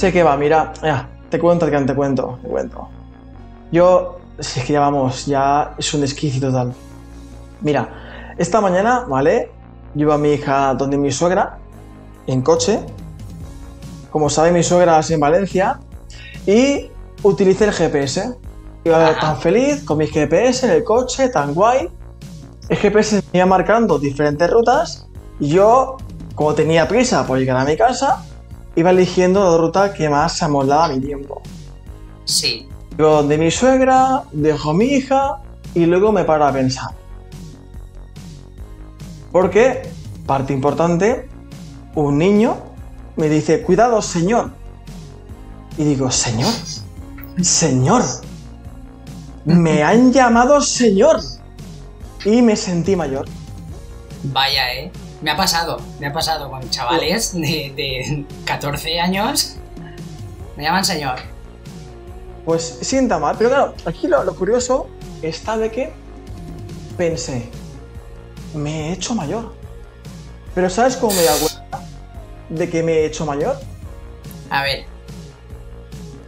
Sé que va, mira, ya, te cuento, te cuento, te cuento. Yo, si es que ya vamos, ya es un desquicio total. Mira, esta mañana, ¿vale? Llevo a mi hija donde mi suegra, en coche. Como sabe, mi suegra es en Valencia. Y utilicé el GPS. Iba tan feliz con mi GPS en el coche, tan guay. El GPS me iba marcando diferentes rutas. Y yo, como tenía prisa por llegar a mi casa, iba eligiendo la ruta que más se amoldaba a mi tiempo. Sí. Yo de mi suegra, dejo a mi hija y luego me paro a pensar. Porque, parte importante, un niño me dice, cuidado, señor. Y digo, señor, señor, me han llamado señor. Y me sentí mayor. Vaya, eh. Me ha pasado, me ha pasado con chavales de, de 14 años. Me llaman señor. Pues sienta mal, pero claro, aquí lo, lo curioso está de que pensé, me he hecho mayor. Pero ¿sabes cómo me da cuenta de que me he hecho mayor? A ver,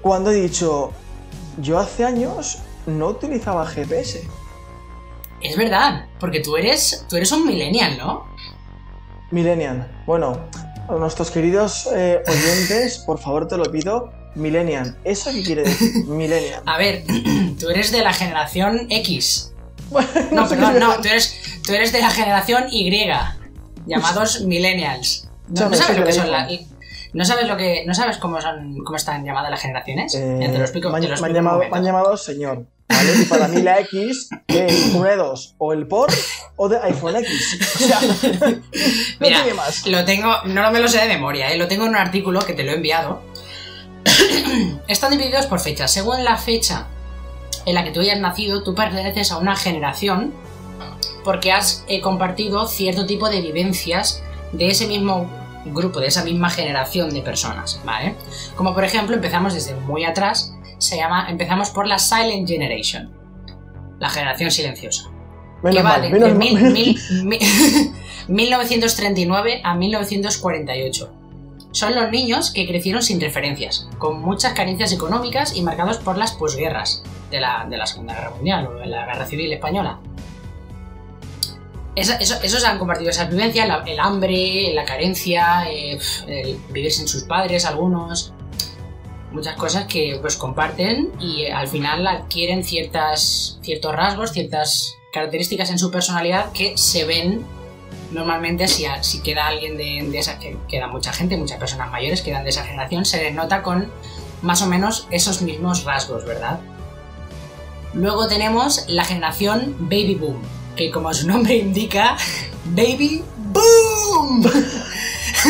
Cuando he dicho, yo hace años no utilizaba GPS. es verdad, porque tú eres, tú eres un millennial, ¿no? Millennial. Bueno, a nuestros queridos eh, oyentes, por favor te lo pido, Millennial. ¿Eso qué quiere decir? Millennial. A ver, tú eres de la generación X. Bueno, No, sé perdón, no, tú eres, tú eres de la generación Y, llamados millennials. ¿No, no sabes lo que son la- ¿No sabes lo que, no sabes cómo son, cómo están llamadas las generaciones? Eh, te lo explico. me, llamado, han llamado señor. ¿Vale? Y para mí la X es una de dos, o el por o de iPhone X. O sea, no Mira, tiene más. Lo tengo, no me lo sé de memoria, ¿eh? lo tengo en un artículo que te lo he enviado. Están divididos por fechas. Según la fecha en la que tú hayas nacido, tú perteneces a una generación porque has eh, compartido cierto tipo de vivencias de ese mismo grupo, de esa misma generación de personas, ¿vale? Como por ejemplo, empezamos desde muy atrás, se llama, empezamos por la Silent Generation, la generación silenciosa que Menos va mal, de, menos de mal. mil- mil- mil- 1939 a 1948. Son los niños que crecieron sin referencias, con muchas carencias económicas y marcados por las posguerras de la, de la Segunda Guerra Mundial o de la Guerra Civil Española. Esa- eso- esos han compartido esas vivencias, la- el hambre, la carencia, eh, el vivir sin sus padres, algunos. Muchas cosas que pues comparten y eh, al final adquieren ciertas, ciertos rasgos, ciertas características en su personalidad que se ven normalmente si, si queda alguien de, de esa, que queda mucha gente, muchas personas mayores quedan de esa generación, se les nota con más o menos esos mismos rasgos, ¿verdad? Luego tenemos la generación Baby Boom, que como su nombre indica, Baby Boom.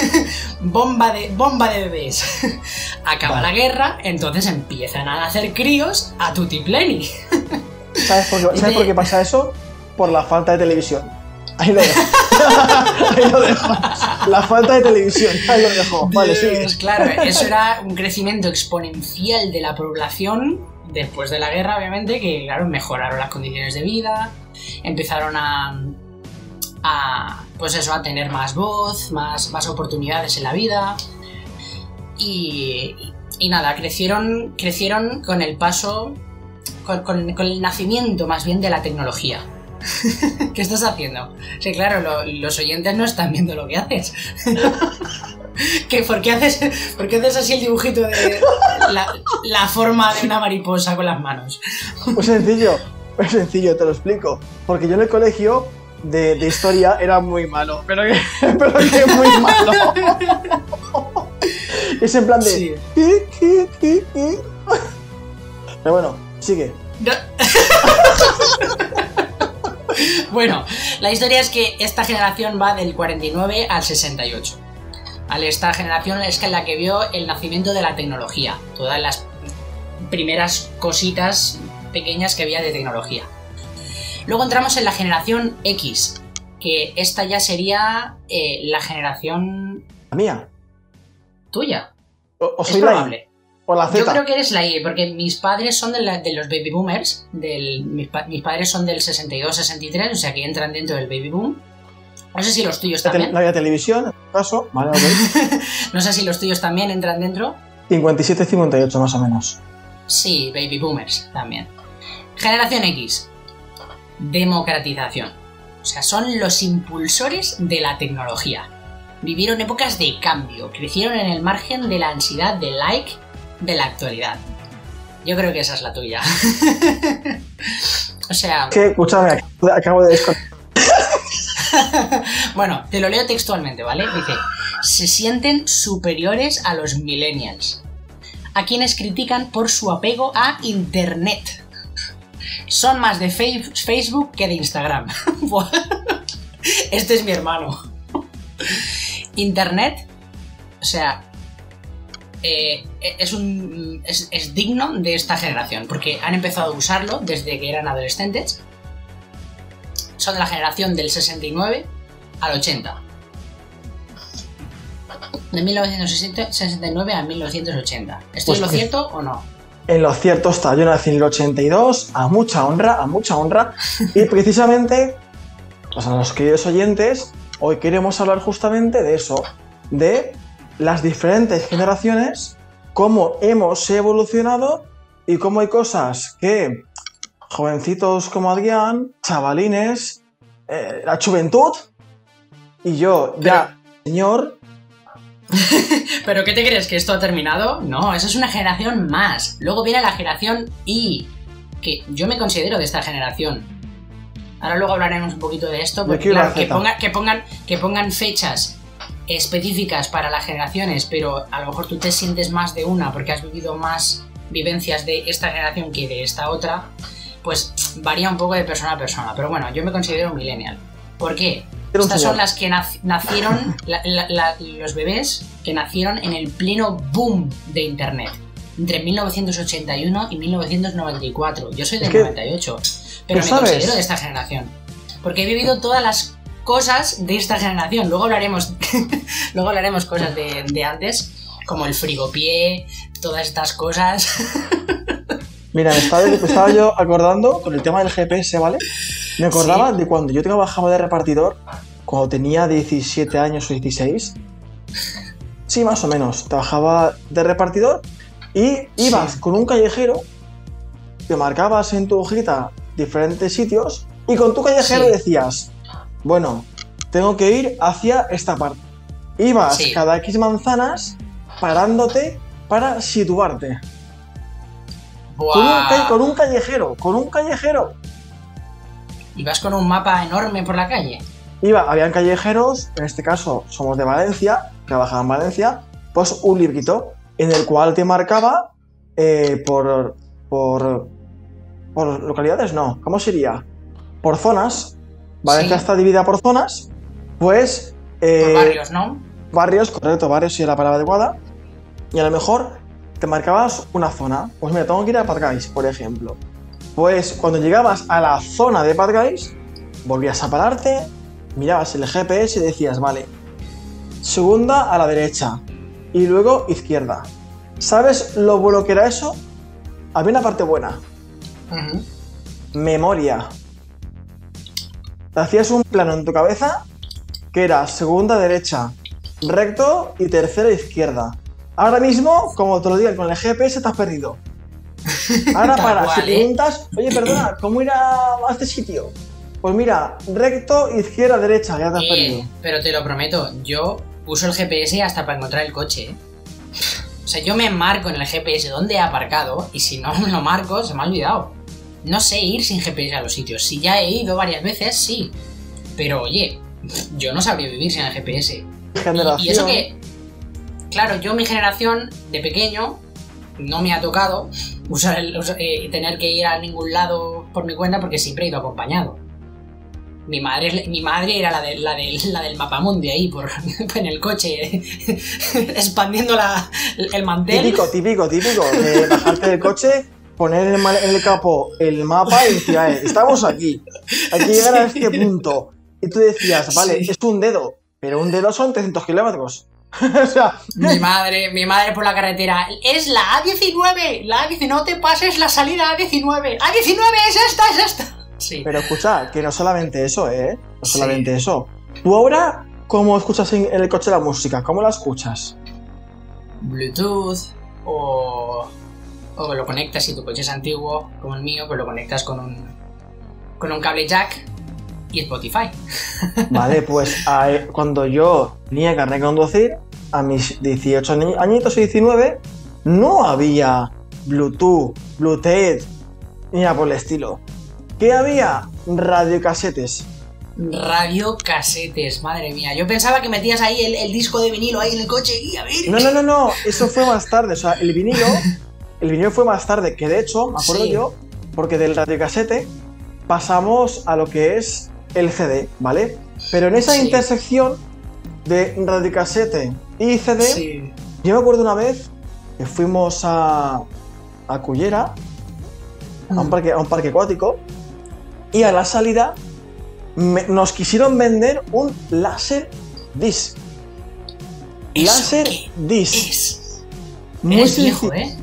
bomba, de, bomba de bebés. Acaba Vale. la guerra, entonces empiezan a nacer críos a tutipleni. ¿Sabes, por qué, ¿Sabes por qué pasa eso? Por la falta de televisión. Ahí lo dejo. Ahí lo dejo. La falta de televisión. Ahí lo dejo. Vale. Pues claro, eso era un crecimiento exponencial de la población después de la guerra, obviamente, que claro, mejoraron las condiciones de vida, empezaron a, a pues eso, a tener más voz, más, más oportunidades en la vida. Y, y nada, crecieron, crecieron con el paso, con, con- el nacimiento más bien de la tecnología. ¿Qué estás haciendo? Sí, claro, lo- los oyentes no están viendo lo que haces. ¿Qué, por, qué haces, ¿Por qué haces así el dibujito de la, la forma de una mariposa con las manos? Muy sencillo. Muy sencillo, te lo explico. Porque yo en el colegio de, de historia era muy malo. Pero que, pero que muy malo. Es en plan de. Sí. Pero bueno, sigue. No. bueno, la historia es que esta generación va del 49 al 68. ¿Vale? Esta generación es la que vio el nacimiento de la tecnología, todas las primeras cositas pequeñas que había de tecnología. Luego entramos en la generación X, que esta ya sería eh, la generación La mía. tuya. O, o Es soy la I. probable. O la Yo creo que eres la Y, porque mis padres son de, la- de los baby boomers. Del, mis, pa- mis padres son del 62-63, o sea que entran dentro del baby boom. No sé si los tuyos La, también. la había televisión, en este caso. Vale. No sé si los tuyos también entran dentro. 57-58 más o menos. Sí, baby boomers también. Generación X. Democratización. O sea, son los impulsores de la tecnología. Vivieron épocas de cambio, crecieron en el margen de la ansiedad de like de la actualidad. Yo creo que esa es la tuya. o sea... Que, escúchame, acabo de bueno, te lo leo textualmente, ¿vale? Dice, se sienten superiores a los millennials, a quienes critican por su apego a Internet. Son más de Facebook que de Instagram. este es mi hermano. Internet, o sea, eh, es, un, es, es, digno de esta generación, porque han empezado a usarlo desde que eran adolescentes. Son de la generación del 69 al 80. De 1969 a 1980. ¿Esto es lo cierto o no? En lo cierto está, en el 82, a mucha honra, a mucha honra. y precisamente, pues a los queridos oyentes, hoy queremos hablar justamente de eso, de las diferentes generaciones, cómo hemos evolucionado y cómo hay cosas que jovencitos como Adrián, chavalines, eh, la juventud, y yo ya, señor... ¿Pero qué te crees? ¿Que esto ha terminado? No, esa es una generación más. Luego viene la generación Y, que yo me considero de esta generación. Ahora luego hablaremos un poquito de esto, porque claro, que, que, pongan, que pongan fechas específicas para las generaciones, pero a lo mejor tú te sientes más de una porque has vivido más vivencias de esta generación que de esta otra, pues varía un poco de persona a persona. Pero bueno, yo me considero millennial. ¿Por qué? Estas son las que nacieron, los bebés que nacieron en el pleno boom de Internet, entre 1981 y 1994. Yo soy del 98, pero me considero de esta generación. Porque he vivido todas las cosas de esta generación. Luego hablaremos, luego hablaremos cosas de, antes, como el frigopié, todas estas cosas. Mira, me estaba, yo acordando con el tema del GPS, ¿vale? Me acordaba de cuando yo trabajaba de repartidor, cuando tenía 17 años o 16. Sí, más o menos. Trabajaba de repartidor y ibas con un callejero, te marcabas en tu hojita diferentes sitios y con tu callejero decías, bueno, tengo que ir hacia esta parte. Ibas cada X manzanas parándote para situarte. Con un, callejero, con un callejero. ¿Ibas con un mapa enorme por la calle? Iba, habían callejeros, en este caso somos de Valencia, trabajaba en Valencia, pues un librito en el cual te marcaba eh, por, por, por localidades, no, ¿cómo sería? Por zonas, Valencia está dividida por zonas, pues... Eh, por barrios, ¿no? Barrios, correcto, barrios sí es la palabra adecuada. Y a lo mejor te marcabas una zona. Pues mira, tengo que ir a Padgais, por ejemplo. Pues cuando llegabas a la zona de Padgais, volvías a pararte, mirabas el GPS y decías, vale, segunda a la derecha y luego izquierda. ¿Sabes lo bueno que era eso? Había una parte buena. Memoria hacías un plano en tu cabeza que era segunda derecha, recto y tercera izquierda. Ahora mismo, como te lo digo, con el GPS te has perdido. Ahora para, si preguntas, oye, perdona, ¿cómo ir a este sitio? Pues mira, recto, izquierda, derecha, ya te has eh, perdido. Pero te lo prometo, yo uso el GPS hasta para encontrar el coche. ¿eh? O sea, yo me marco en el GPS dónde he aparcado y si no me lo marco, se me ha olvidado no sé ir sin GPS a los sitios. Si ya he ido varias veces, sí. Pero oye, yo no sabría vivir sin el GPS. Y, eso que, claro, yo mi generación de pequeño no me ha tocado usar el, eh, tener que ir a ningún lado por mi cuenta porque siempre he ido acompañado. Mi madre, mi madre era la, de, la, de, la del mapamundi ahí por, en el coche, expandiendo la, el mantel. Típico, típico, típico. De bajarte del coche poner en el, capo el mapa y decir, estamos aquí, hay que llegar a este punto. Y tú decías, vale, es un dedo, pero un dedo son 300 kilómetros. o sea, mi madre, mi madre por la carretera, es la A19, la A19, no te pases la salida A19, A19 es esta, es esta. Sí. Pero escucha, que no solamente eso, ¿eh? No solamente eso. Tú ahora, ¿cómo escuchas en el coche la música? ¿Cómo la escuchas? Bluetooth, o, o lo conectas si tu coche es antiguo, como el mío, pues lo conectas con un, con un cable jack y Spotify. Vale, pues a- cuando yo tenía carnet de conducir, a mis 18 añi- añitos y 19, no había Bluetooth, Bluetooth, ni nada por el estilo. ¿Qué había? Radiocasetes. Radiocasetes, madre mía. Yo pensaba que metías ahí el, el disco de vinilo ahí en el coche y a ver. No, no, no, no, eso fue más tarde. O sea, el vinilo, el vinilo fue más tarde, que de hecho, me acuerdo Sí. yo, porque del radiocasete pasamos a lo que es el CD, ¿vale? Pero en esa Sí. intersección de radiocasete y CD, Sí. yo me acuerdo una vez que fuimos a, a Cullera, a un, parque, a un parque acuático, y a la salida me- nos quisieron vender un láser disc. ¿Eso Láser disc. Es. Muy Eres viejo. ¿eh?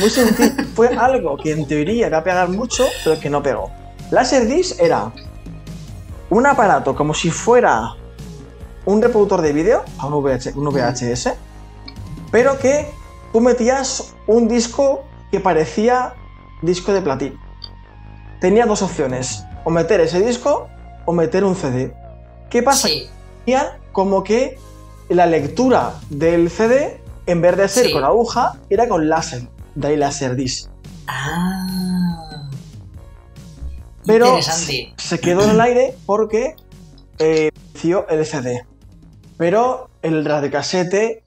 Muy sencillo. Fue algo que en teoría iba a pegar mucho, pero que no pegó. Laserdisc era un aparato como si fuera un reproductor de vídeo, a un, VH un VHS, pero que tú metías un disco que parecía disco de platino. Tenía dos opciones, o meter ese disco o meter un CD. ¿Qué pasa? Sí. Como que la lectura del CD, en vez de ser Sí. con aguja, era con láser. De ahí Laserdisc. Ah. Pero se quedó en el aire porque eh, el CD. Pero el radiocasete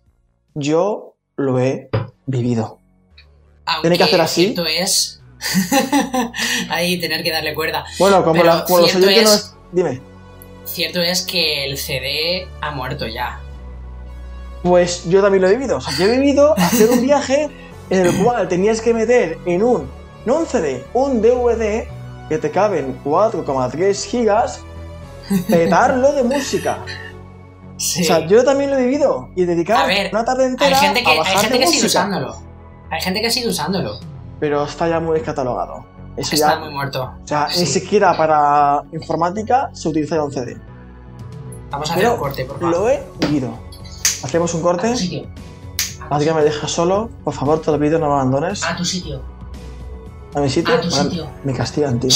yo lo he vivido. Aunque tiene que hacer así. Cierto es. ahí tener que darle cuerda. Bueno, como, la- como los oyentes no es- Dime. Cierto es que el CD ha muerto ya. Pues yo también lo he vivido. O sea, yo he vivido hacer un viaje en el cual tenías que meter en un, no un CD, un DVD que te caben 4,3 gigas, petarlo de música. Sí. O sea, yo también lo he vivido y dedicar ver, una tarde hay entera gente que, a hay gente que sigue usándolo. Hay gente que sigue usándolo. Pero está ya muy descatalogado. Eso Está ya, muy muerto. o sea, ni siquiera para informática se utiliza ya un CD. Vamos a hacer Pero un corte, por favor. lo he vivido. Hacemos un corte. Así que me dejas solo. Por favor, te lo pido, no me abandones. A tu sitio. A mi sitio. a tu Vale, sitio. Me castigan, tío.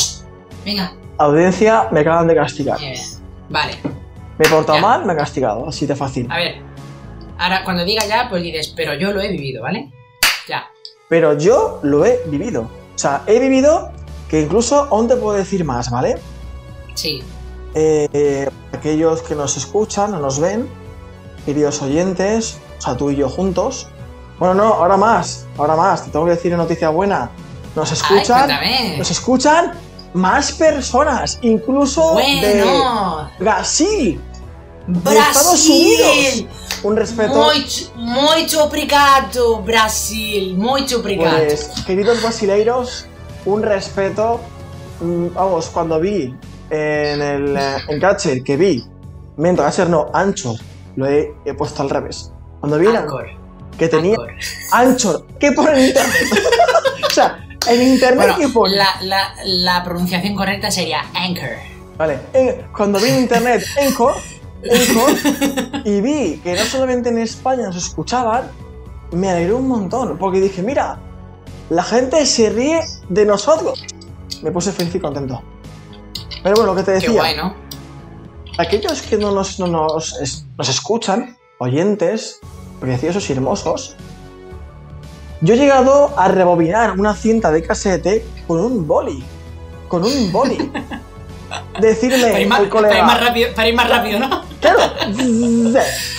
Venga. Audiencia, me acaban de castigar. Bien. Vale. Me he portado Ya. mal, me he castigado. Así de fácil. A ver. Ahora, cuando diga ya, pues dices, pero yo lo he vivido, ¿vale? Ya. Pero yo lo he vivido. O sea, he vivido que incluso aún te puedo decir más, ¿vale? Sí. Eh, eh, aquellos que nos escuchan o nos ven, queridos oyentes, o sea, tú y yo juntos. Bueno, no, ahora más, ahora más, te tengo que decir una noticia buena. Nos escuchan, nos escuchan más personas, incluso de. Brasil. de Estados Brasil. Un respeto, Muito, muito obrigado, Brasil. Muito obrigado. pues, queridos brasileiros, un respeto. mm, Vamos, cuando vi en el eh, en Catcher que vi, miento, Catcher no, Ancho, lo he, he puesto al revés. Cuando vi Anchor, que tenía Anchor. Anchor, ¿qué pone en internet? o sea, en internet Bueno, ¿qué pone? la, la, la pronunciación correcta sería Anchor. Vale, en- cuando vi en internet Encore, Encore, y vi que no solamente en España nos escuchaban, me alegré un montón, porque dije, mira, la gente se ríe de nosotros. Me puse feliz y contento. Pero bueno, lo que te Qué decía, bueno. aquellos que no nos, no nos, es- nos escuchan, oyentes, preciosos y hermosos, yo he llegado a rebobinar una cinta de casete con un boli. Con un boli. Decirle Para ir, más, al para ir colega. más rápido, para ir más rápido, ¿no? Claro.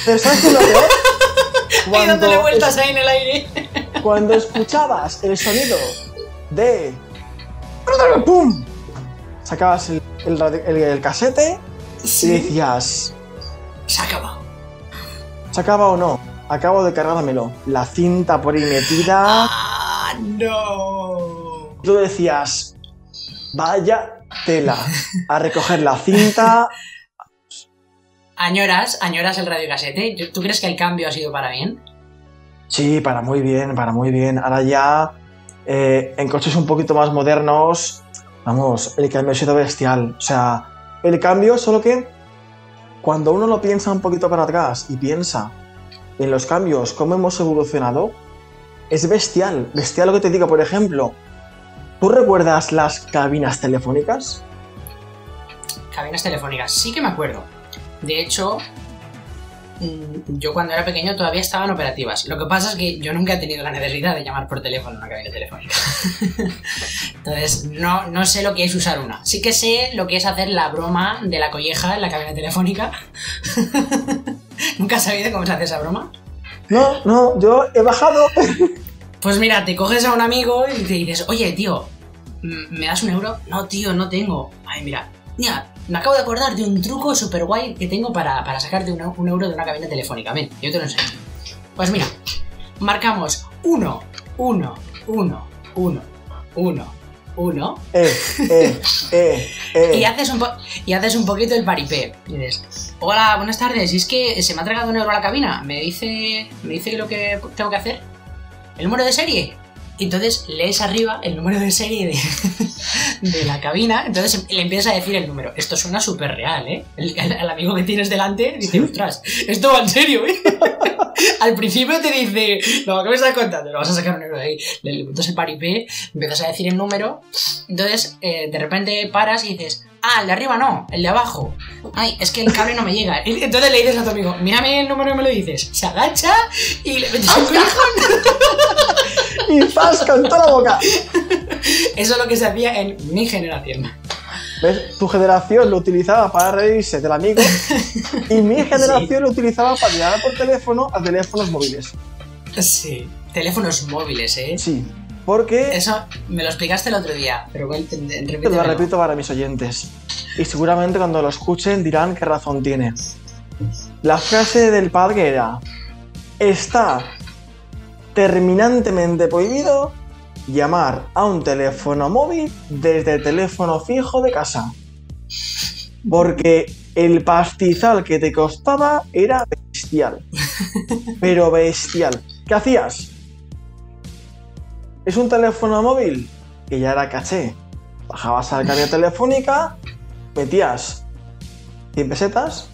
Pero ¿sabes qué es lo? Ahí dándole Cuando, vueltas es- ahí en el aire. cuando escuchabas el sonido de. ¡Pum! Sacabas el, el el- el casete y decías. Se acabó. ¿Se acaba o no? Acabo de cargármelo. La cinta por ahí metida. ¡Ah, no! Tú decías. Vaya tela. A recoger la cinta. ¿Añoras, añoras el radiocasete? ¿Tú crees que el cambio ha sido para bien? Sí, para muy bien, para muy bien. Ahora ya. eh, en coches un poquito más modernos. Vamos, el cambio ha sido bestial. O sea, el cambio, solo que. Cuando uno lo piensa un poquito para atrás y piensa en los cambios, cómo hemos evolucionado, es bestial. Bestial lo que te digo, por ejemplo. ¿Tú recuerdas las cabinas telefónicas? Cabinas telefónicas, sí que me acuerdo. De hecho, mm, yo cuando era pequeño todavía estaban operativas. Lo que pasa es que yo nunca he tenido la necesidad de llamar por teléfono a una cabina telefónica. Entonces, no, no sé lo que es usar una. Sí que sé lo que es hacer la broma de la colleja en la cabina telefónica. ¿Nunca has sabido cómo se hace esa broma? No, no, yo he bajado. Pues mira, te coges a un amigo y te dices, oye, tío, ¿me das un euro? No, tío, no tengo. Ay, mira, mira, me acabo de acordar de un truco súper guay que tengo para, para sacarte un, un euro de una cabina telefónica. Ven, yo te lo enseño. Pues mira, marcamos 1, 1, 1, 1, 1, 1 Eh, eh, eh, y haces un, y haces un poquito el paripé. Y dices, hola, buenas tardes, y es que se me ha tragado un euro a la cabina. Me dice, me dice lo que tengo que hacer. El número de serie. Entonces lees arriba el número de serie de, de la cabina. Entonces le empiezas a decir el número. Esto suena súper real, ¿eh? El, el- el amigo que tienes delante dice, ostras, esto va en serio, ¿eh? Al principio te dice, no, ¿qué me estás contando? Lo vas a sacar un euro de ahí. Le montas el paripé, empiezas a decir el número. Entonces, eh, de repente paras y dices, ah, el de arriba no, el de abajo. Ay, es que el cable no me llega. Entonces le dices a tu amigo, mírame el número y me lo dices. Se agacha y le metes un collejón. Y ¡zas! con toda la boca. Eso es lo que se hacía en mi generación. ¿Ves? Tu generación lo utilizaba para reírse del amigo y mi generación lo utilizaba para llamar por teléfono a teléfonos móviles. Sí. Teléfonos móviles, ¿eh? Sí, porque Eso me lo explicaste el otro día, pero bueno, te- lo repito para mis oyentes. Y seguramente cuando lo escuchen dirán qué razón tiene. La frase del padre era: Está terminantemente prohibido llamar a un teléfono móvil desde el teléfono fijo de casa. Porque el pastizal que te costaba era bestial. Pero bestial. ¿Qué hacías? Es un teléfono móvil que ya era caché. Bajabas a la cabina telefónica, metías 100 pesetas.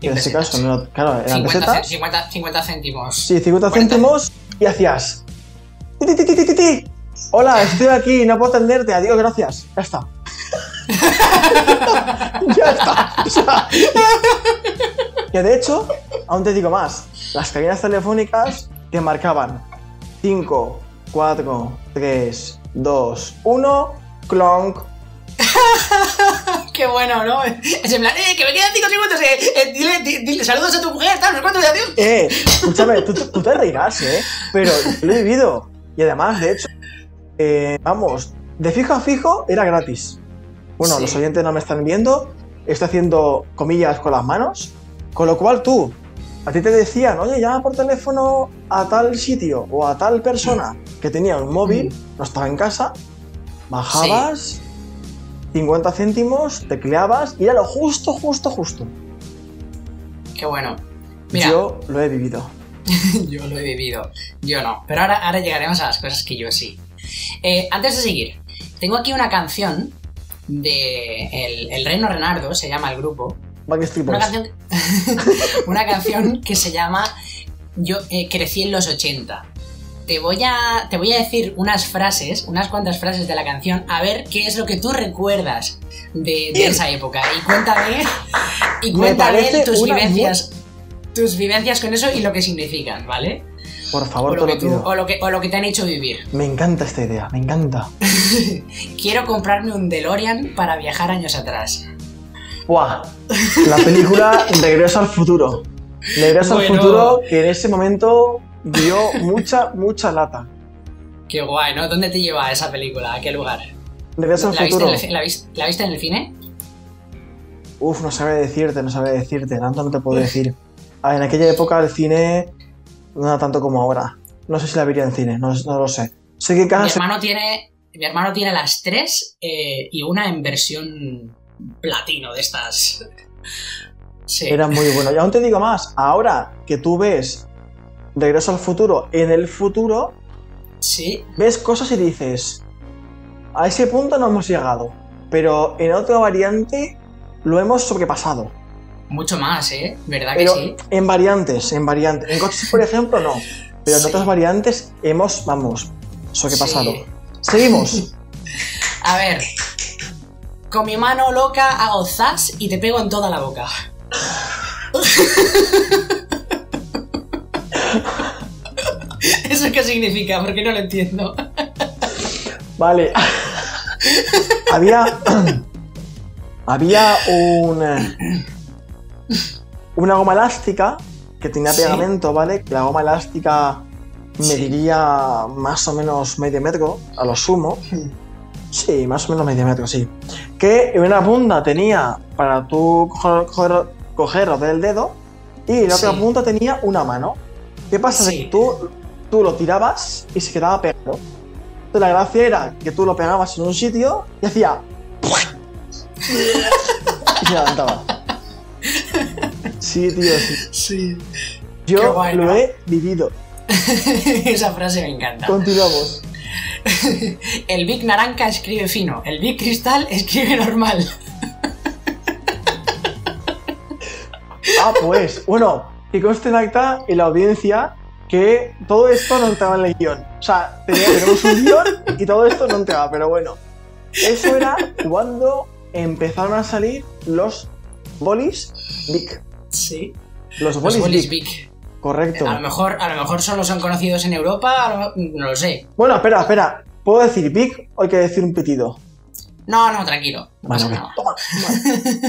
Cien en este pesetas. caso, no, claro, eran 50, pesetas. ce- 50 50 céntimos. Sí, 50 40. céntimos y hacías. "Ti, ti, ti, ti, ti, ti". Hola, estoy aquí, no puedo atenderte, adiós, gracias. Ya está. ya está. O sea, que de hecho, aún te digo más, las cabinas telefónicas te marcaban 5, 4, 3, 2, 1, clonk. Qué bueno, ¿no? Es en plan, eh, que me quedan 5 segundos, eh, eh, dile, di- dile saludos a tu mujer, tal, no sé cuánto, y adiós. Eh, escúchame, tú, tú te reirás, ¿eh? Pero lo he vivido. Y además, de hecho, eh, vamos, de fijo a fijo era gratis. Bueno, Sí. los oyentes no me están viendo, estoy haciendo comillas con las manos, con lo cual tú, a ti te decían, oye, llama por teléfono a tal sitio o a tal persona que tenía un móvil, no estaba en casa, bajabas, 50 céntimos, tecleabas y era lo justo, justo, justo. Qué bueno. Mira, Yo lo he vivido. yo lo he vivido, yo no. Pero ahora, ahora llegaremos a las cosas que yo sí. Eh, antes de seguir, tengo aquí una canción de el, el Reino Renardo, se llama el grupo. Una canción, una canción que se llama Yo eh, crecí en los 80. Te voy, a, te voy a decir unas frases, unas cuantas frases de la canción, a ver qué es lo que tú recuerdas de, de esa época. Y cuéntame, y Me cuéntame tus vivencias, tus vivencias con eso y lo que significan, ¿vale? Por O favor, lo, te que lo tú- o, lo que, o lo que te han hecho vivir. Me encanta esta idea, me encanta. Quiero comprarme un DeLorean para viajar años atrás. ¡Buah! La película Regreso al futuro. Regreso Bueno. al futuro que en ese momento dio mucha, mucha lata. Qué guay, ¿no? ¿Dónde te lleva esa película? ¿A qué lugar? Regreso al ¿La viste, futuro. el, la, vis- la viste en el cine? Uf, no sabe decirte, no sabe decirte, tanto no te puedo decir. A ver, en aquella época el cine no era tanto como ahora. No sé si la vería en cine, no, no lo sé. Sé que Mi se- hermano tiene, mi hermano tiene las tres eh, y una en versión platino de estas. Sí. era muy bueno. Y aún te digo más, ahora que tú ves Regreso al futuro en el futuro, Sí, ves cosas y dices, a ese punto no hemos llegado, pero en otra variante lo hemos sobrepasado. mucho más, ¿eh? ¿Verdad Pero que sí? en variantes, en variantes. En coches, por ejemplo, no. pero en Sí. otras variantes hemos, vamos, eso que ha Sí. pasado. Seguimos. A ver. Con mi mano loca hago zas y te pego en toda la boca. ¿Eso qué significa? Porque no lo entiendo. Vale. había. había un. Una goma elástica que tenía Sí. pegamento, ¿vale? La goma elástica Sí. mediría más o menos medio metro, a lo sumo. Sí, más o menos medio metro, sí. Que en una punta tenía para tú coger, coger- cogerlo del dedo y en la otra Sí. punta tenía una mano. ¿Qué pasa? Sí. que tú, tú lo tirabas y se quedaba pegado. Entonces la gracia era que tú lo pegabas en un sitio y hacía... y se levantaba. Sí, tío, sí. Sí. Yo lo he vivido. Esa frase me encanta. Continuamos. El Big Naranja escribe fino, el Big Cristal escribe normal. Ah, pues, bueno, que conste en acta y la audiencia que todo esto no entraba en el guion. O sea, tenemos un guion y todo esto no entraba, pero bueno. Eso era cuando empezaron a salir los bolis Big. Sí. Los Los bolis, bolis Big. Big. Correcto. A lo mejor, a lo mejor solo son conocidos en Europa, no lo sé. Bueno, espera, espera. ¿Puedo decir Big o hay que decir un pitido? No, no, tranquilo. No pasa nada. Toma.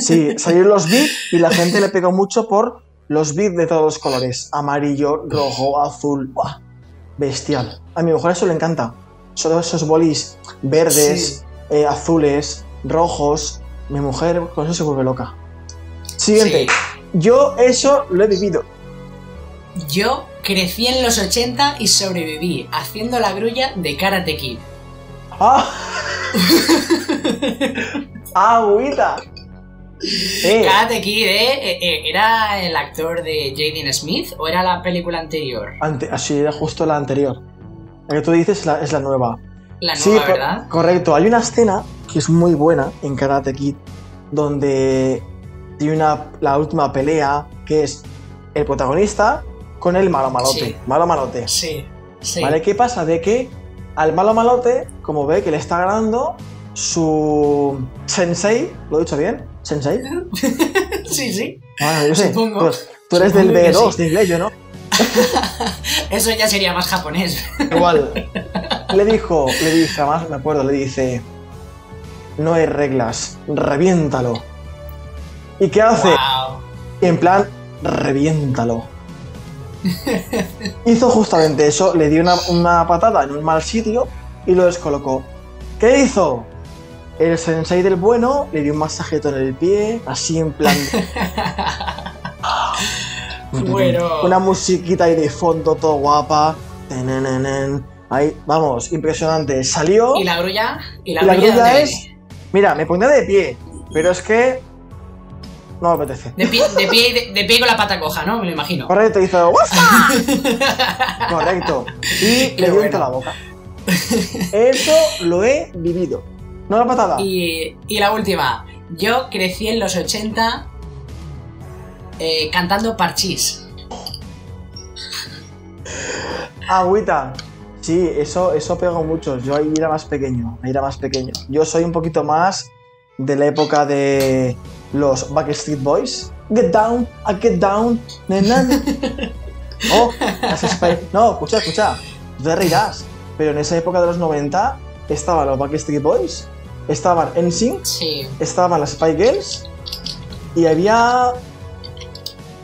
Sí, salieron los Big y la gente le pegó mucho por los Big de todos los colores. Amarillo, rojo, azul. ¡Buah! Bestial. A mi mujer eso le encanta. Son esos bolis verdes, eh, azules, rojos. Mi mujer con eso se vuelve loca. Siguiente. Yo eso lo he vivido. Yo crecí en los 80 y sobreviví haciendo la grulla de Karate Kid. ¡Ah! ¡Agüita! Eh, Karate Kid, ¿eh? Eh, eh, ¿Era el actor de Jaden Smith o era la película anterior? ante- así era justo la anterior. La que tú dices es la, es la nueva. La Sí, nueva, co- ¿verdad? correcto. Hay una escena que es muy buena en Karate Kid donde tiene una, la última pelea que es el protagonista con el malo malote. Sí. Malo malote. Sí, sí. ¿Vale? ¿Qué pasa? De que al malo malote, como ve que le está ganando, su sensei, ¿lo he dicho bien? ¿Sensei? sí, sí. Ah, yo sé. Supongo. Pues, tú eres del Supongo que B2 sí. de inglés, yo no. Eso ya sería más japonés. Igual. Le dijo, le dice, además me acuerdo, le dice, no hay reglas, reviéntalo. ¿Y qué hace? Wow. En plan, reviéntalo. Hizo justamente eso, le dio una, una patada en un mal sitio y lo descolocó. ¿Qué hizo? El sensei del bueno le dio un masajito en el pie, así en plan... Bueno. Una musiquita ahí de fondo, todo guapa. Ahí, vamos, impresionante. Salió... ¿Y la grulla? ¿Y la, Y la grulla, grulla es-? Mira, me pondría de pie, pero es que... No me apetece. De pie, de, pie, de, de pie con la pata coja, ¿no? Me lo imagino. Correcto, hizo... Correcto. Y le dio bueno. la boca. Eso lo he vivido. No la patada. Y, y la última. Yo crecí en los 80 eh, cantando parchís. Agüita. Sí, eso, eso pegó mucho. Yo ahí era más pequeño. Ahí era más pequeño. Yo soy un poquito más de la época de los Backstreet Boys. Get down, I get down. na, na, na. Oh, las Spice- No, escucha, escucha. Tú te reirás. Pero en esa época de los 90 estaban los Backstreet Boys, estaban NSYNC, Sí. estaban las Spy Girls y había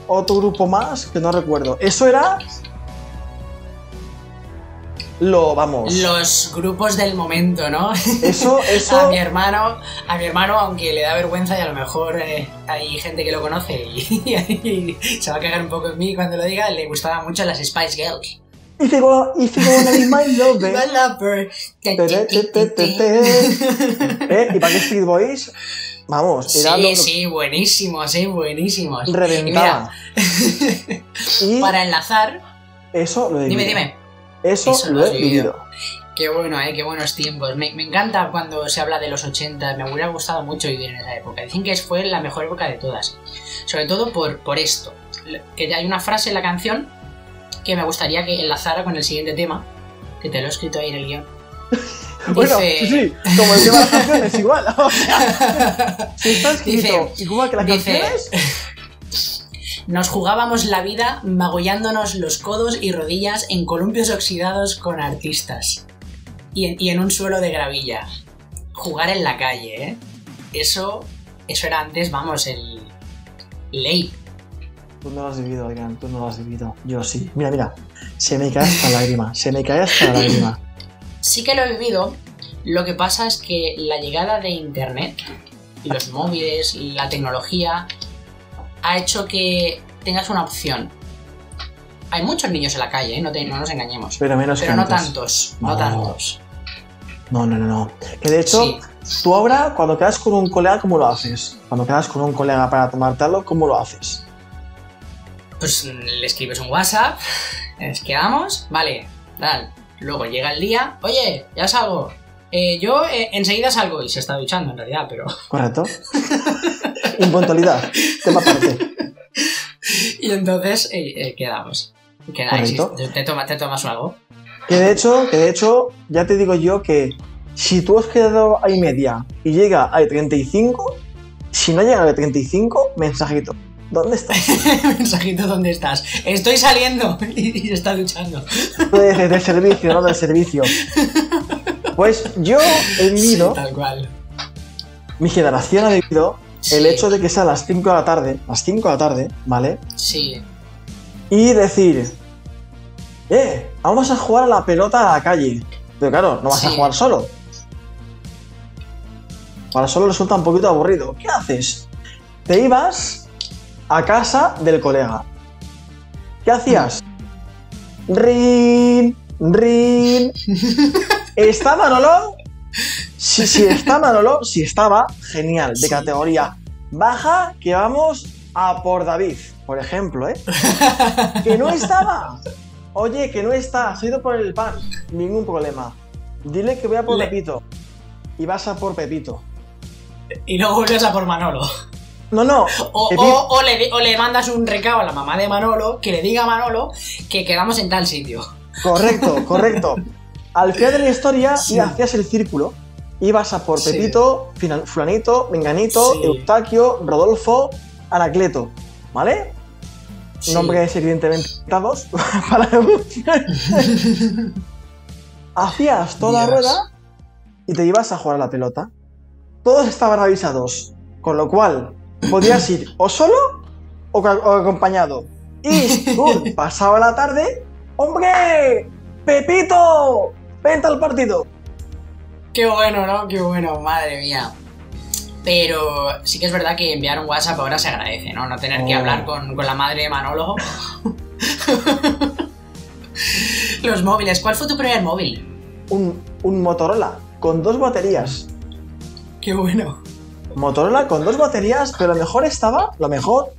otro grupo más que no recuerdo. Eso era lo vamos. Los grupos del momento, ¿no? Eso, eso. A mi hermano, a mi hermano, aunque le da vergüenza y a lo mejor eh, hay gente que lo conoce y, y se va a cagar un poco en mí cuando lo diga, le gustaban mucho las Spice Girls. You go, wanna be my lover. My lover. ¿Eh? Y Backstreet Boys, vamos, Sí, sí, buenísimos, sí, buenísimos. Y reventaba. mira, Y para enlazar, eso lo dime, dime. Eso, Eso lo lo he has vivido. vivido. Qué bueno, eh, qué buenos tiempos. Me, me encanta cuando se habla de los 80. Me hubiera gustado mucho vivir en esa época. Dicen que fue la mejor época de todas. Sobre todo por, por esto. Que hay una frase en la canción que me gustaría que enlazara con el siguiente tema, que te lo he escrito ahí en el guion. Bueno, Dice- sí, sí, como el tema de las canciones, igual. O sea, si está escrito Dice- igual que las dice- canciones, Nos jugábamos la vida magullándonos los codos y rodillas en columpios oxidados con artistas. Y en, y en un suelo de gravilla. Jugar en la calle, ¿eh? Eso, eso era antes, vamos, el ley. Tú no lo has vivido, Adrián, tú no lo has vivido. Yo sí. Mira, mira. Se me cae hasta la lágrima. Se me cae hasta la lágrima. Sí que lo he vivido. Lo que pasa es que la llegada de internet, los móviles, la tecnología, ha hecho que tengas una opción. Hay muchos niños en la calle, ¿eh? no, te- no nos engañemos. Pero menos Pero que no antes. tantos, no No. tantos. No, no, no, no. Que de hecho, Sí. tú ahora, cuando quedas con un colega, ¿cómo lo haces? Cuando quedas con un colega para tomarte algo, ¿cómo lo haces? Pues le escribes un WhatsApp, nos quedamos, vale, tal. Luego llega el día, oye, ya salgo. Eh, yo eh, enseguida salgo y se está duchando en realidad, pero. ¿Correcto? Impuntualidad. Tema aparte. Y entonces eh, eh, quedamos. Quedáis, te, toma- te tomas algo. Que de hecho, que de hecho, ya te digo yo que si tú has quedado ahí media y llega a 35, si no llega a 35, mensajito. ¿Dónde estás? Mensajito, ¿dónde estás? Estoy saliendo y, y está duchando. De, de servicio, no del servicio. Pues yo he vivido, Sí, tal cual. mi generación ha vivido el hecho de que sea a las 5 de la tarde, las 5 de la tarde, ¿vale? Sí, Y decir, eh, vamos a jugar a la pelota a la calle. Pero claro, no vas a jugar solo. Para solo resulta un poquito aburrido. ¿Qué haces? Te ibas a casa del colega. ¿Qué hacías? Rin, rin. ¿Está Manolo? Si, si está Manolo, si estaba, genial, de Sí. categoría. Baja que vamos a por David, por ejemplo, ¿eh? que no estaba. Oye, que no está, has ido por el pan. Ningún problema. Dile que voy a por Le- Pepito. Y vas a por Pepito. y luego vuelves a por Manolo. No, no. O, Pepi- o- o le, o le mandas un recado a la mamá de Manolo que le diga a Manolo que quedamos en tal sitio. Correcto, correcto. Al final de la historia Sí. y hacías el círculo. Ibas a por Sí. Pepito, Fulanito, Menganito, Sí. Eustaquio, Rodolfo, Anacleto. ¿Vale? Nombres evidentemente inventados para Hacías toda la rueda y te ibas a jugar a la pelota. Todos estaban avisados, con lo cual podías ir o solo o, o acompañado. Y pasaba la tarde, ¡hombre! ¡Pepito! ¡Vente al partido! Qué bueno, ¿no? Qué bueno, madre mía. Pero sí que es verdad que enviar un WhatsApp ahora se agradece, ¿no? No tener que Oh. hablar con, con la madre de Manolo. Los móviles. ¿Cuál fue tu primer móvil? Un, un Motorola con dos baterías. Qué bueno. Motorola con dos baterías, pero lo mejor estaba, lo mejor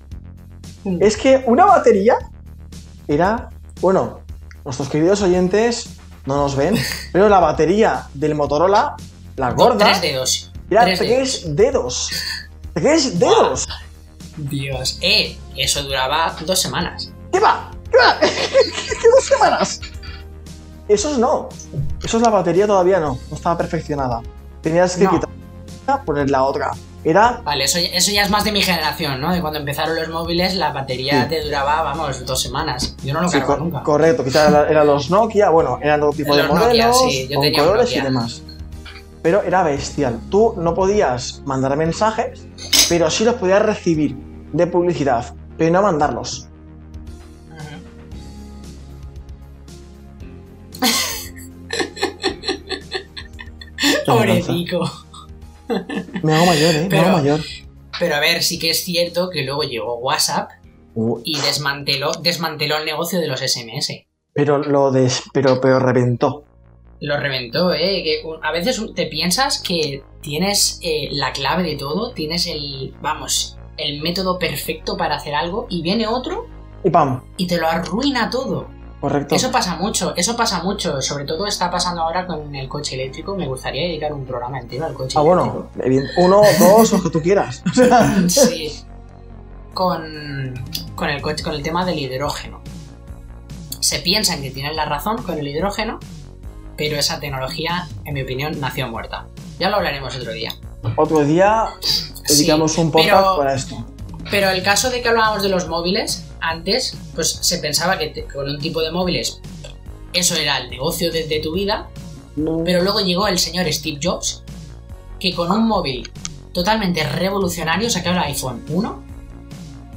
es que una batería era, bueno, nuestros queridos oyentes no nos ven, pero la batería del Motorola, la gorda, Tres dedos. era tres tres dedos. Tres dedos. Dios. Eh, eso duraba dos semanas. ¿Qué va? ¿Qué va? ¿Qué dos semanas? Esos no. Esos la batería todavía no, no estaba perfeccionada. Tenías que No. quitar una, poner la otra. Era Vale, eso, eso ya es más de mi generación, ¿no? De cuando empezaron los móviles, la batería Sí. te duraba, vamos, dos semanas. Yo no lo Sí, cargo co- nunca. Correcto, quizás era- eran los Nokia, bueno, eran otro tipo de Los Nokia, modelos, sí, yo con tenía colores y demás. Pero era bestial. Tú no podías mandar mensajes, pero sí los podías recibir de publicidad, pero no mandarlos. Ujú. Pobrecico. Me hago mayor, ¿eh? Me Pero- hago mayor. Pero a ver, sí que es cierto que luego llegó WhatsApp Uh, y desmanteló, desmanteló el negocio de los SMS. pero lo des... pero, pero reventó. Lo reventó, ¿eh? Que a veces te piensas que tienes eh, la clave de todo, tienes el, vamos, el método perfecto para hacer algo y viene otro Y pam, y te lo arruina todo. Correcto. Eso pasa mucho, eso pasa mucho. Sobre todo está pasando ahora con el coche eléctrico. Me gustaría dedicar un programa entero al coche Ah, bueno, uno, dos, los que tú quieras. Eléctrico. Sí. Con, con el coche, con el tema del hidrógeno. Se se piensan que tienen la razón con el hidrógeno, pero esa tecnología, en mi opinión, nació muerta. Ya lo hablaremos otro día. Otro día dedicamos Sí, un podcast pero- para esto. Pero el caso de que hablábamos de los móviles, antes, pues se pensaba que te- con un tipo de móviles eso era el negocio de, de tu vida, pero luego llegó el señor Steve Jobs, que con un móvil totalmente revolucionario sacó el iPhone 1,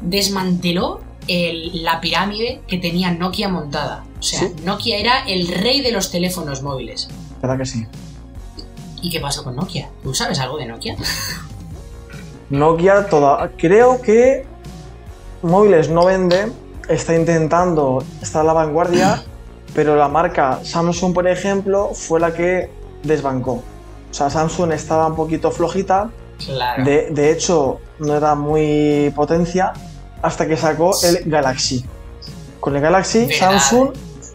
desmanteló el- la pirámide que tenía Nokia montada. O sea, Sí. Nokia era el rey de los teléfonos móviles. ¿Verdad que sí? ¿Y qué pasó con Nokia? ¿Tú sabes algo de Nokia? Nokia toda. Creo que móviles no vende. Está intentando estar a la vanguardia. pero la marca Samsung, por ejemplo, fue la que desbancó. O sea, Samsung estaba un poquito flojita. Claro. De, de hecho, no era muy potencia. Hasta que sacó el Galaxy. Con el Galaxy. Samsung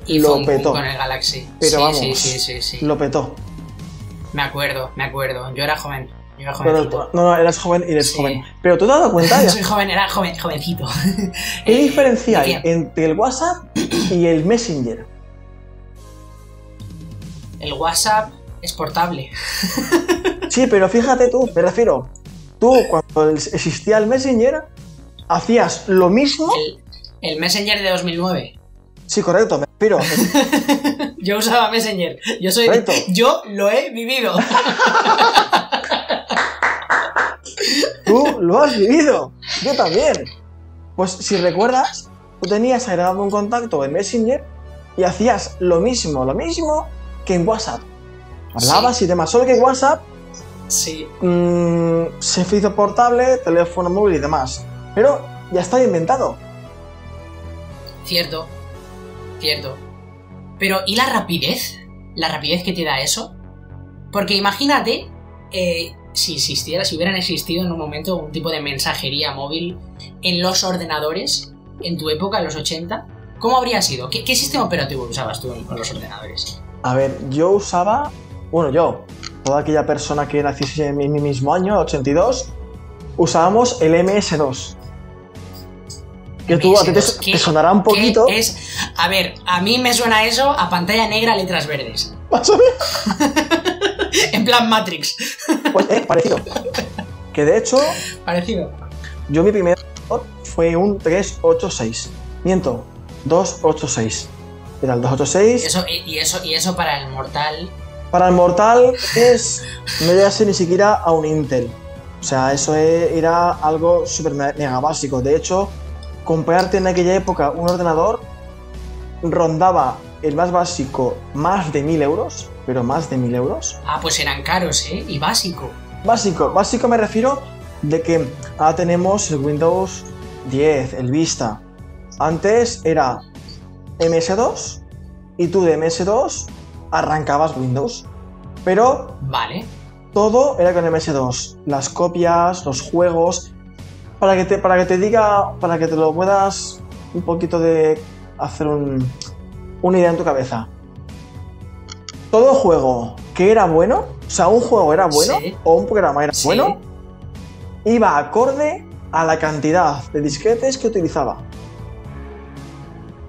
Hizo lo petó. con el Galaxy. Pero sí, vamos, sí. lo petó. Me acuerdo, me acuerdo. Yo era joven. Era no, no, eras joven y eres Sí. joven. Pero tú te has dado cuenta, ya Soy joven, era joven, jovencito. ¿Qué Eh, diferencia ¿de hay entre el WhatsApp y el Messenger? El WhatsApp es portable. Sí, pero fíjate tú, me refiero, tú cuando existía el Messenger, hacías lo mismo. El, el Messenger de 2009. Sí, correcto, me refiero. Yo usaba Messenger. Yo soy. Correcto. Yo lo he vivido. Tú lo has vivido. Yo también. Pues si recuerdas, tú tenías agregado un contacto en Messenger y hacías lo mismo, lo mismo que en WhatsApp. Hablabas y demás, solo que WhatsApp Sí. mm, se hizo portable, teléfono móvil y demás. Pero ya está inventado. Cierto. Cierto. Pero, ¿y la rapidez? ¿La rapidez que te da eso? Porque imagínate eh, si existiera, si hubieran existido en un momento un tipo de mensajería móvil en los ordenadores, en tu época, en los 80, ¿cómo habría sido? ¿Qué, qué sistema operativo usabas tú con los ordenadores? A ver, yo usaba, bueno, yo, toda aquella persona que naciese en mi mi mismo año, 82, usábamos el MS2. Que tú a ti te, MS2, ¿qué- te sonará un poquito. A ver, a mí me suena eso a pantalla negra, letras verdes. más o menos, en plan Matrix. pues, eh, parecido. Que de hecho, Parecido. yo mi primer fue un 386. Miento, 286. Era el 286. Eso, y, y eso, y eso para el mortal. Para el Mortal es. No llegase ni siquiera a un Intel. O sea, eso e- era algo súper me- mega básico. De hecho, comprarte en aquella época un ordenador rondaba el más básico más de 1000 euros. Pero más de 1000 euros. Ah, pues eran caros, ¿eh? Y básico. Básico, básico me refiero de que ahora tenemos el Windows 10, el Vista. Antes era MS2 y tú de MS2 arrancabas Windows. Pero Vale. todo era con MS2. Las copias, los juegos. Para que te, para que te diga, para que te lo puedas un poquito de hacer un- una idea en tu cabeza. Todo juego que era bueno, o sea, un juego era bueno Sí. o un programa era Sí. bueno, iba acorde a la cantidad de disquetes que utilizaba.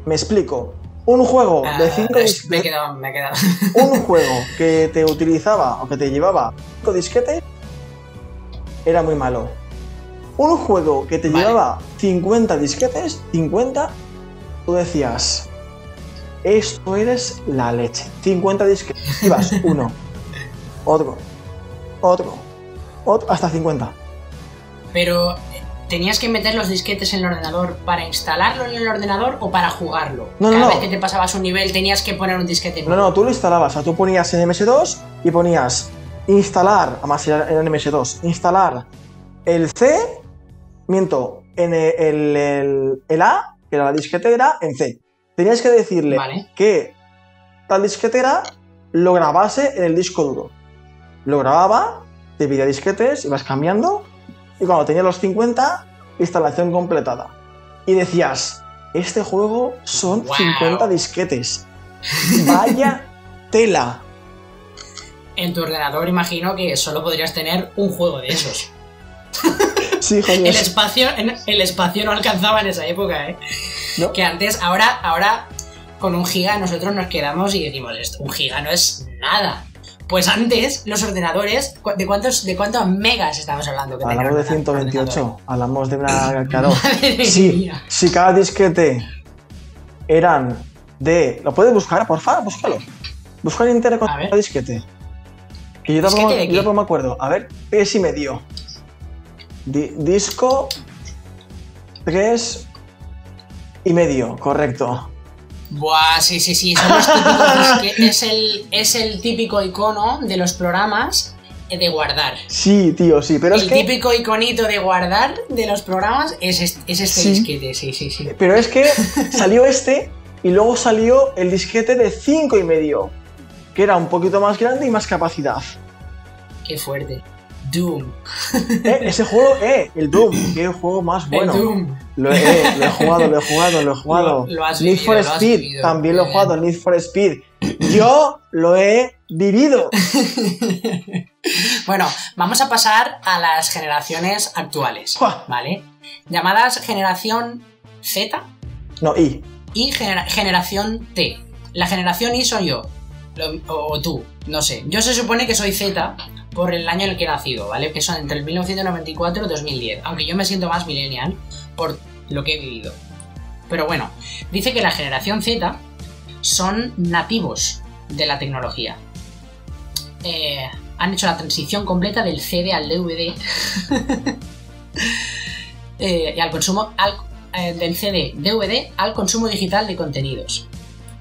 Me explico. Un juego Ah, de 5 es- me he disquetes quedado, me he quedado. un juego que te utilizaba o que te llevaba 5 disquetes era muy malo. Un juego que te Vale. llevaba 50 disquetes, 50, tú decías, esto eres la leche. 50 disquetes. Ibas uno, otro, otro, otro, hasta 50. Pero, ¿tenías que meter los disquetes en el ordenador para instalarlo en el ordenador o para jugarlo? No, Cada no. vez que te pasabas un nivel tenías que poner un disquete No, no, tú lo instalabas. O sea, tú ponías en MS2 y ponías instalar, además era en MS2, instalar el C, miento, en el, el- el- el A, que era la disquetera, en C. Tenías que decirle Vale. que tal disquetera lo grabase en el disco duro. Lo grababa, te pedía disquetes, ibas cambiando, y cuando tenía los 50, instalación completada. Y decías, este juego son Wow. 50 disquetes. Vaya tela. En tu ordenador imagino que solo podrías tener un juego de esos. Sí, joder. El espacio, el espacio no alcanzaba en esa época, ¿eh? ¿No? Que antes, ahora, ahora, con un giga nosotros nos quedamos y decimos, esto, un giga no es nada. Pues antes, los ordenadores, ¿cu- ¿de cuántos, de cuántos megas estamos hablando? que Hablamos de tenían un 128, hablamos de una... Claro, Madre si, cada disquete eran de... ¿Lo puedes buscar, por favor? Búscalo. Busca en internet con cada disquete. Que yo tampoco, ¿Disquete de yo tampoco me acuerdo. A ver, PS y medio. Di- disco 3 y medio, correcto. Buah, sí, sí, sí, son los típicos es, el, es el típico icono de los programas de guardar. Sí, tío, sí, pero es el que... típico iconito de guardar de los programas es este, es este Sí. disquete, sí, sí, sí. Pero es que salió este y luego salió el disquete de 5 y medio, que era un poquito más grande y más capacidad. Qué fuerte. Doom. Eh, ese juego, eh, el Doom, qué juego más bueno. El Doom. Lo he, eh, lo he jugado, lo he jugado, lo he jugado. Lo- lo has Need vivido, for Speed, vivido. también lo he jugado, Need for Speed. Yo lo he vivido. Bueno, vamos a pasar a las generaciones actuales. ¿vale? Llamadas generación Z No, y. y genera- generación T. La generación Y soy yo, o tú, no sé. Yo se supone que soy Z por el año en el que he nacido, ¿vale? Que son entre el 1994 y 2010, aunque yo me siento más millennial por lo que he vivido. Pero bueno, dice que la generación Z son nativos de la tecnología. Eh, han hecho la transición completa del CD al DVD eh, y al consumo eh, del CD DVD al consumo digital de contenidos.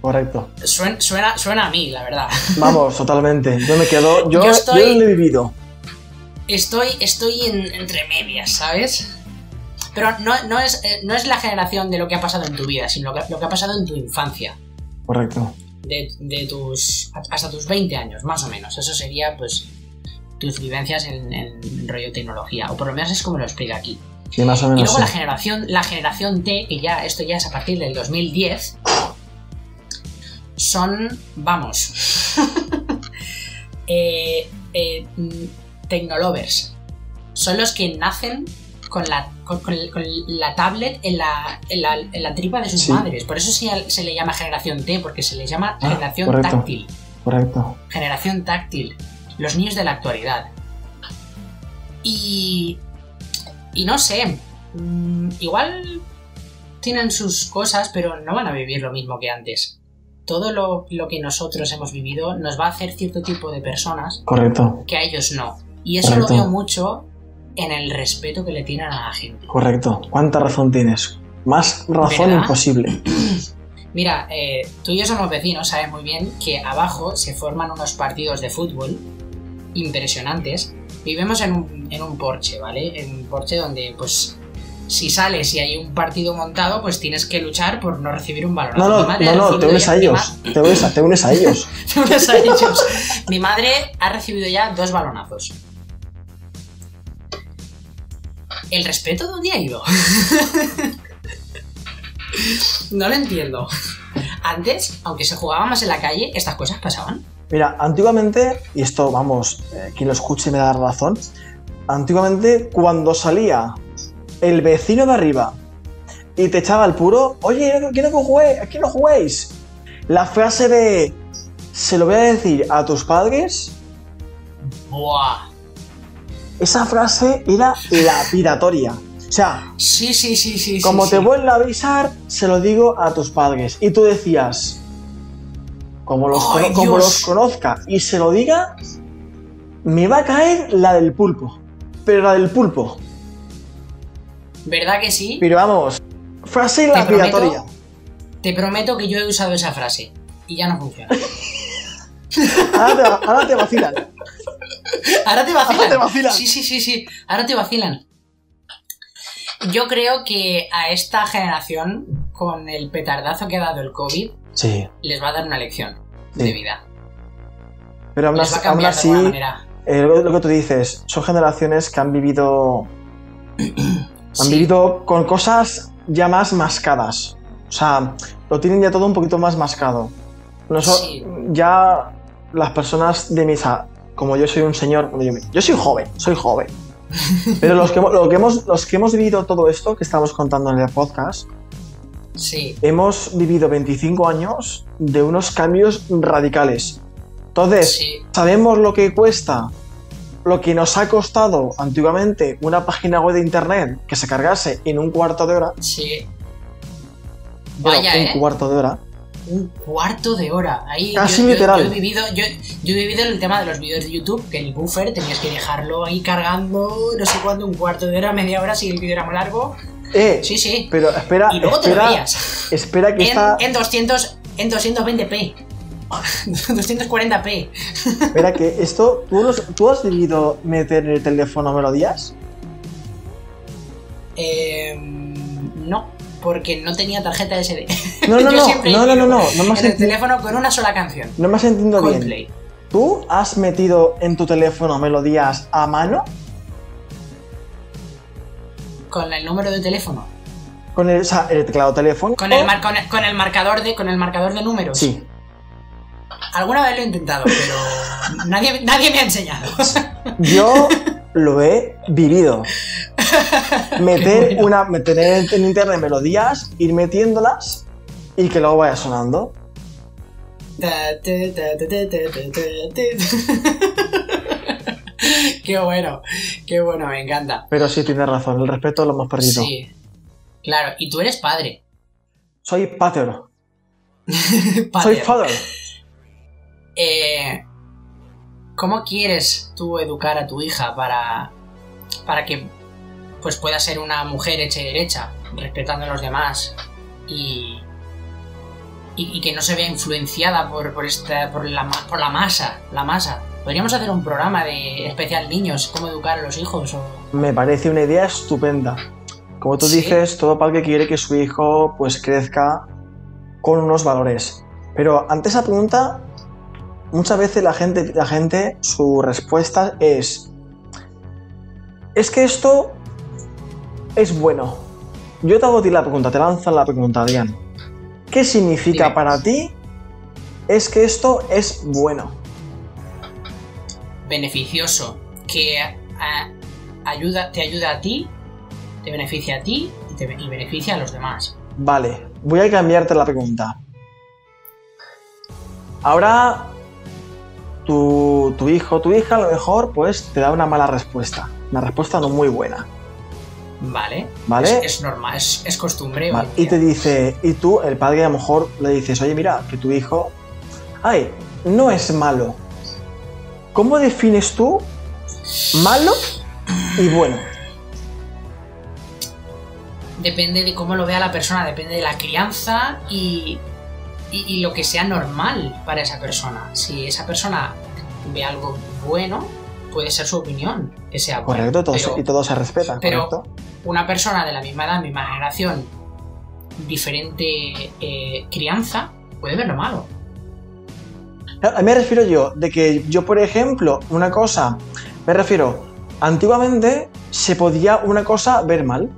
Correcto. Suena, suena, suena a mí, la verdad. Vamos, totalmente. Yo me quedo. Yo, Yo estoy- yo lo he vivido. Estoy, estoy en- entre medias, ¿sabes? Pero no, no es, eh, no es la generación de lo que ha pasado en tu vida, sino lo que, lo que ha pasado en tu infancia. Correcto. De, de tus. hasta tus 20 años, más o menos. Eso sería, pues. tus vivencias en, en rollo tecnología. O por lo menos es como lo explica aquí. Sí, más o Y menos. luego la generación, la generación T, que ya esto ya es a partir del 2010, son, vamos, eh, eh, tecnolovers. Son los que nacen con la, con, con- con la tablet en la, en la, en la tripa de sus Sí. madres. Por eso se, se le llama generación T, porque se les llama Ah, generación correcto. táctil. Correcto. Generación táctil. Los niños de la actualidad. Y. Y no sé. mm, igual tienen sus cosas, pero no van a vivir lo mismo que antes. Todo lo, lo que nosotros hemos vivido nos va a hacer cierto tipo de personas Correcto. que a ellos no. Y eso Correcto. lo veo mucho en el respeto que le tienen a la gente. Correcto. ¿Cuánta razón tienes? Más razón ¿Verdad? imposible. Mira, eh, tú y yo somos vecinos, sabes muy bien que abajo se forman unos partidos de fútbol impresionantes. Vivimos en un, en un porche, ¿vale? En un porche donde, pues, si sales y hay un partido montado, pues tienes que luchar por no recibir un balón. No, no, no, no, te unes a ellos. Te unes a, te unes a ellos. Te unes a ellos. Mi madre ha recibido ya dos balonazos. ¿El respeto dónde ha ido? no lo entiendo. Antes, aunque se jugaba más en la calle, estas cosas pasaban. Mira, antiguamente, y esto, vamos, eh, quien lo escuche me da razón, antiguamente cuando salía el vecino de arriba y te echaba el puro, oye, quiero que jugué, aquí no juguéis. La frase de, se lo voy a decir a tus padres, Buah. esa frase era lapidatoria. O sea, Sí, sí, sí, sí. sí, como sí. te vuelva a avisar, se lo digo a tus padres. Y tú decías, como los, ¡Ay, cono- como los conozca y se lo diga, me va a caer la del pulpo. Pero la del pulpo. ¿Verdad que sí? Pero vamos, frase lapidatoria. Te prometo que yo he usado esa frase. Y ya no funciona. Ahora te, ahora te vacilan. Ahora te vacilan. Ahora te vacilan. Sí, sí, sí, sí. Ahora te vacilan. Yo creo que a esta generación, con el petardazo que ha dado el COVID, Sí, les va a dar una lección Sí. de vida. pero aún Les va a aún de así, manera. eh, lo, lo que tú dices, son generaciones que han vivido. Han Sí. vivido con cosas ya más mascadas. O sea, lo tienen ya todo un poquito más mascado. Noso- Sí. Ya las personas de misa, como yo soy un señor, yo, soy joven, soy joven. Pero los que, hemos- lo que hemos, los que hemos vivido todo esto que estamos contando en el podcast, Sí. hemos vivido 25 años de unos cambios radicales. Entonces, Sí. sabemos lo que cuesta, lo que nos ha costado antiguamente una página web de internet que se cargase en un cuarto de hora. Sí. Bueno, Vaya, un ¿eh? cuarto de hora. Un cuarto de hora. Ahí Casi yo, literal. Yo, he vivido, yo, he vivido el tema de los vídeos de YouTube, que el buffer tenías que dejarlo ahí cargando no sé cuánto, un cuarto de hora, media hora, si el vídeo era muy largo. Eh, Sí, sí. pero espera, Y luego te lo espera, espera que En, está, en 200, en 220p. 240p. espera que esto, ¿tú, los- ¿tú has debido meter en el teléfono melodías? Eh, no, porque no tenía tarjeta SD. No, no, Yo no, siempre no, no, no, no, en el teléfono con una sola canción. no me has entendido bien. ¿Tú has metido en tu teléfono melodías a mano? Con el número de teléfono. Con el, o sea, el teclado teléfono. Con el, mar- con el, con el marcador de con el marcador de números. Sí. Alguna vez lo he intentado, pero nadie, nadie me ha enseñado. Yo lo he vivido. Meter, bueno. una, meter en, internet melodías, ir metiéndolas y que luego vaya sonando. Qué bueno, qué bueno, me encanta. Pero sí, tienes razón, el respeto lo hemos perdido. Sí. Claro, y tú eres padre. Soy pater. Soy Padre. father. Eh, ¿Cómo quieres tú educar a tu hija para, para que pues pueda ser una mujer hecha y derecha, respetando a los demás y, y, y que no se vea influenciada por, por, esta, por, la, por la masa? La masa. Podríamos hacer un programa de especial niños, cómo educar a los hijos o... Me parece una idea estupenda. Como tú Sí. dices, todo padre quiere que su hijo pues crezca con unos valores. Pero ante esa pregunta, muchas veces la gente, la gente, su respuesta es. Es que esto es bueno. Yo te hago a ti la pregunta, te lanzo la pregunta, Adrián. ¿Qué significa para ti? Es que esto es bueno. beneficioso que a- ayuda, te ayuda a ti, te beneficia a ti y, te, y beneficia a los demás. Vale, voy a cambiarte la pregunta. Ahora, tu, tu hijo, tu hija a lo mejor, pues te da una mala respuesta. Una respuesta no muy buena. ¿Vale? ¿Vale? Es, es normal, es, es costumbre. Vale, Y te dice, y tú, el padre a lo mejor le dices, oye, mira, que tu hijo, ay, no es malo. ¿Cómo defines tú malo y bueno? Depende de cómo lo vea la persona, depende de la crianza y, y, y lo que sea normal para esa persona. Si esa persona ve algo bueno, puede ser su opinión, que sea. Correcto, todo se- y todo se respeta, pero- correcto. una persona de la misma edad, misma generación, diferente eh, crianza, puede verlo malo. A mí me refiero yo, de que yo, por ejemplo, una cosa, me refiero, antiguamente se podía una cosa ver mal.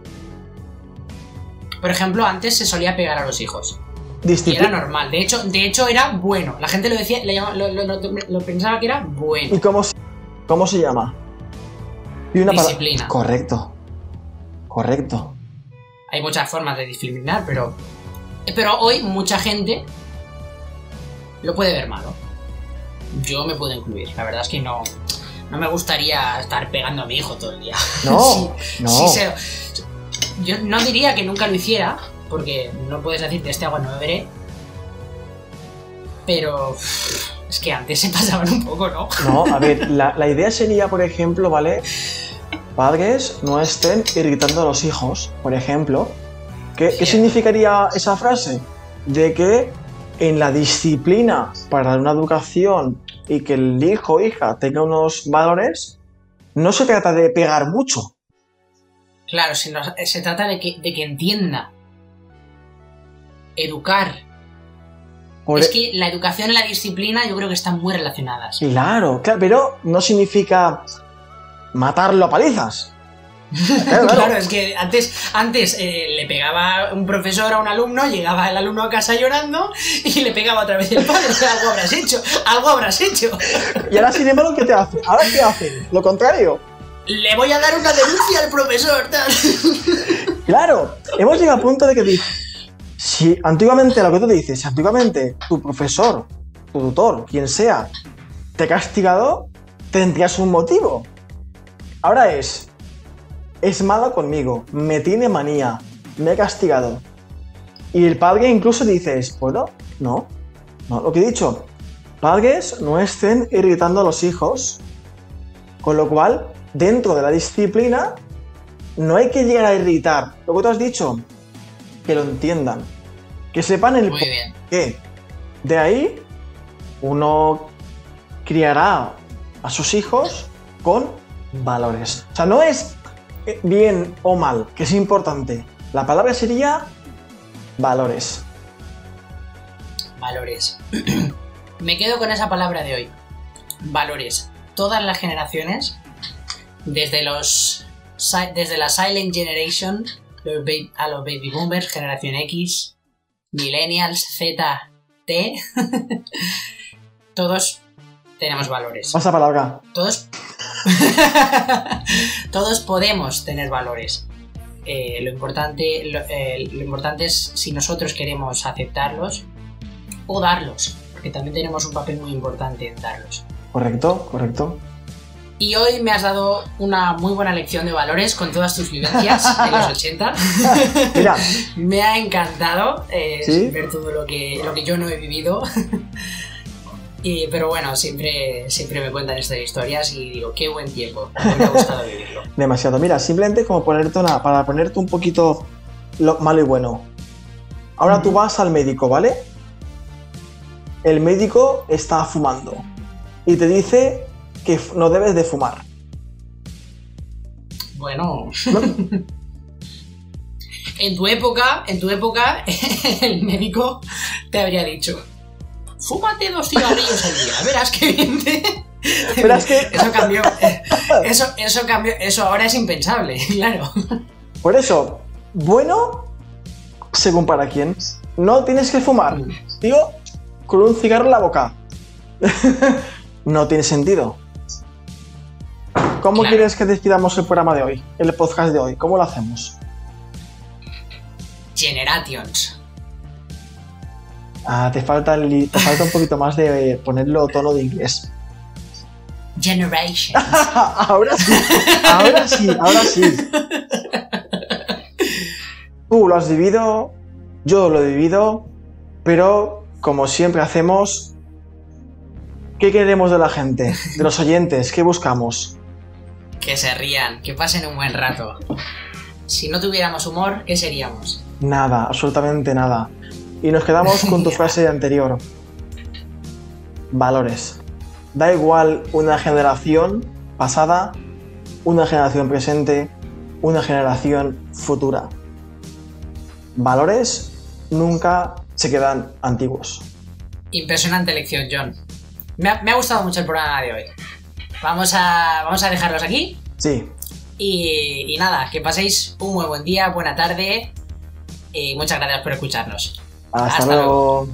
Por ejemplo, antes se solía pegar a los hijos. Y era Disciplina. normal. De hecho, de hecho era bueno. La gente lo decía, lo, lo- lo- lo pensaba que era bueno. ¿Y cómo se, cómo se llama? Y una pala- Disciplina. Correcto. Correcto. Hay muchas formas de disciplinar, pero. Pero hoy mucha gente lo puede ver malo. Yo me puedo incluir. La verdad es que no. No me gustaría estar pegando a mi hijo todo el día. No, Sí, no. sí se- yo no diría que nunca lo hiciera, porque no puedes decir de este agua no beberé. Pero es que antes se pasaban un poco, ¿no? No, a ver, la, la idea sería, por ejemplo, ¿vale? Padres no estén irritando a los hijos, por ejemplo. ¿Qué, ¿qué significaría esa frase? De que en la disciplina para dar una educación y que el hijo o hija tenga unos valores, no se trata de pegar mucho. Claro, se, se trata de que, de que entienda. Educar. Por Es que la educación y la disciplina yo creo que están muy relacionadas. Claro, claro, pero no significa matarlo a palizas. Claro, Claro, claro. es que antes, antes eh, le pegaba un profesor a un alumno, llegaba el alumno a casa llorando y le pegaba otra vez el padre. algo habrás hecho, algo habrás hecho. Y ahora, sin embargo, ¿qué te hace? ¿Ahora qué hacen? Lo contrario. Le voy a dar una denuncia al profesor. tal. Claro, hemos llegado al punto de que Si antiguamente lo que tú dices, si antiguamente tu profesor, tu tutor, quien sea, te ha castigado, tendrías un motivo. Ahora es, es malo conmigo, me tiene manía, me ha castigado. Y el padre incluso dices, bueno, no, no, lo que he dicho, padres no estén irritando a los hijos, con lo cual, dentro de la disciplina, no hay que llegar a irritar. Lo que tú has dicho, que lo entiendan, que sepan el Muy bien. qué. De ahí, uno criará a sus hijos con valores. O sea, no es eh, bien o mal, que es importante. La palabra sería valores. Valores. Me quedo con esa palabra de hoy. Valores. Todas las generaciones, desde los desde la Silent Generation a los Baby Boomers, Generación X, Millennials, Z, T, todos tenemos valores. Pasa palabra. Todos. Todos podemos tener valores. Eh, lo, importante, lo, eh, lo importante es si nosotros queremos aceptarlos o darlos, porque también tenemos un papel muy importante en darlos. Correcto, correcto. Y hoy me has dado una muy buena lección de valores con todas tus vivencias de los 80. Mira, Me ha encantado eh, ¿Sí? ver todo lo que, lo que yo no he vivido. Y, pero bueno, siempre, siempre me cuentan estas historias y digo, qué buen tiempo. Me ha gustado vivirlo. demasiado. Mira, simplemente como ponerte una, para ponerte un poquito lo malo y bueno. Ahora tú vas al médico, ¿vale? El médico está fumando y te dice que no debes de fumar. Bueno, ¿no? en tu época, en tu época, el médico te habría dicho, fúmate dos cigarrillos al día, verás que bien te... Es que, Eso cambió. Eso, eso cambió. Eso ahora es impensable, claro. por eso, bueno, según para quién, no tienes que fumar. Tío, con un cigarro en la boca. no tiene sentido. ¿Cómo Claro. quieres que despidamos el programa de hoy? El podcast de hoy. ¿Cómo lo hacemos? Generations. Ah, te falta, el te falta un poquito más de ponerlo tono de inglés. Generations. ahora sí, ahora sí, ahora sí. Tú lo has vivido, yo lo he vivido, pero como siempre hacemos, ¿qué queremos de la gente? De los oyentes, ¿qué buscamos? Que se rían, que pasen un buen rato. Si no tuviéramos humor, ¿qué seríamos? Nada, absolutamente nada. Y nos quedamos con tu frase anterior. Valores. Da igual una generación pasada, una generación presente, una generación futura. Valores nunca se quedan antiguos. Impresionante lección, John. Me ha, me ha gustado mucho el programa de hoy. Vamos a, vamos a dejarlos aquí. Sí, Y, y nada, que paséis un muy buen día, buena tarde. Y muchas gracias por escucharnos. hasta, Hasta luego.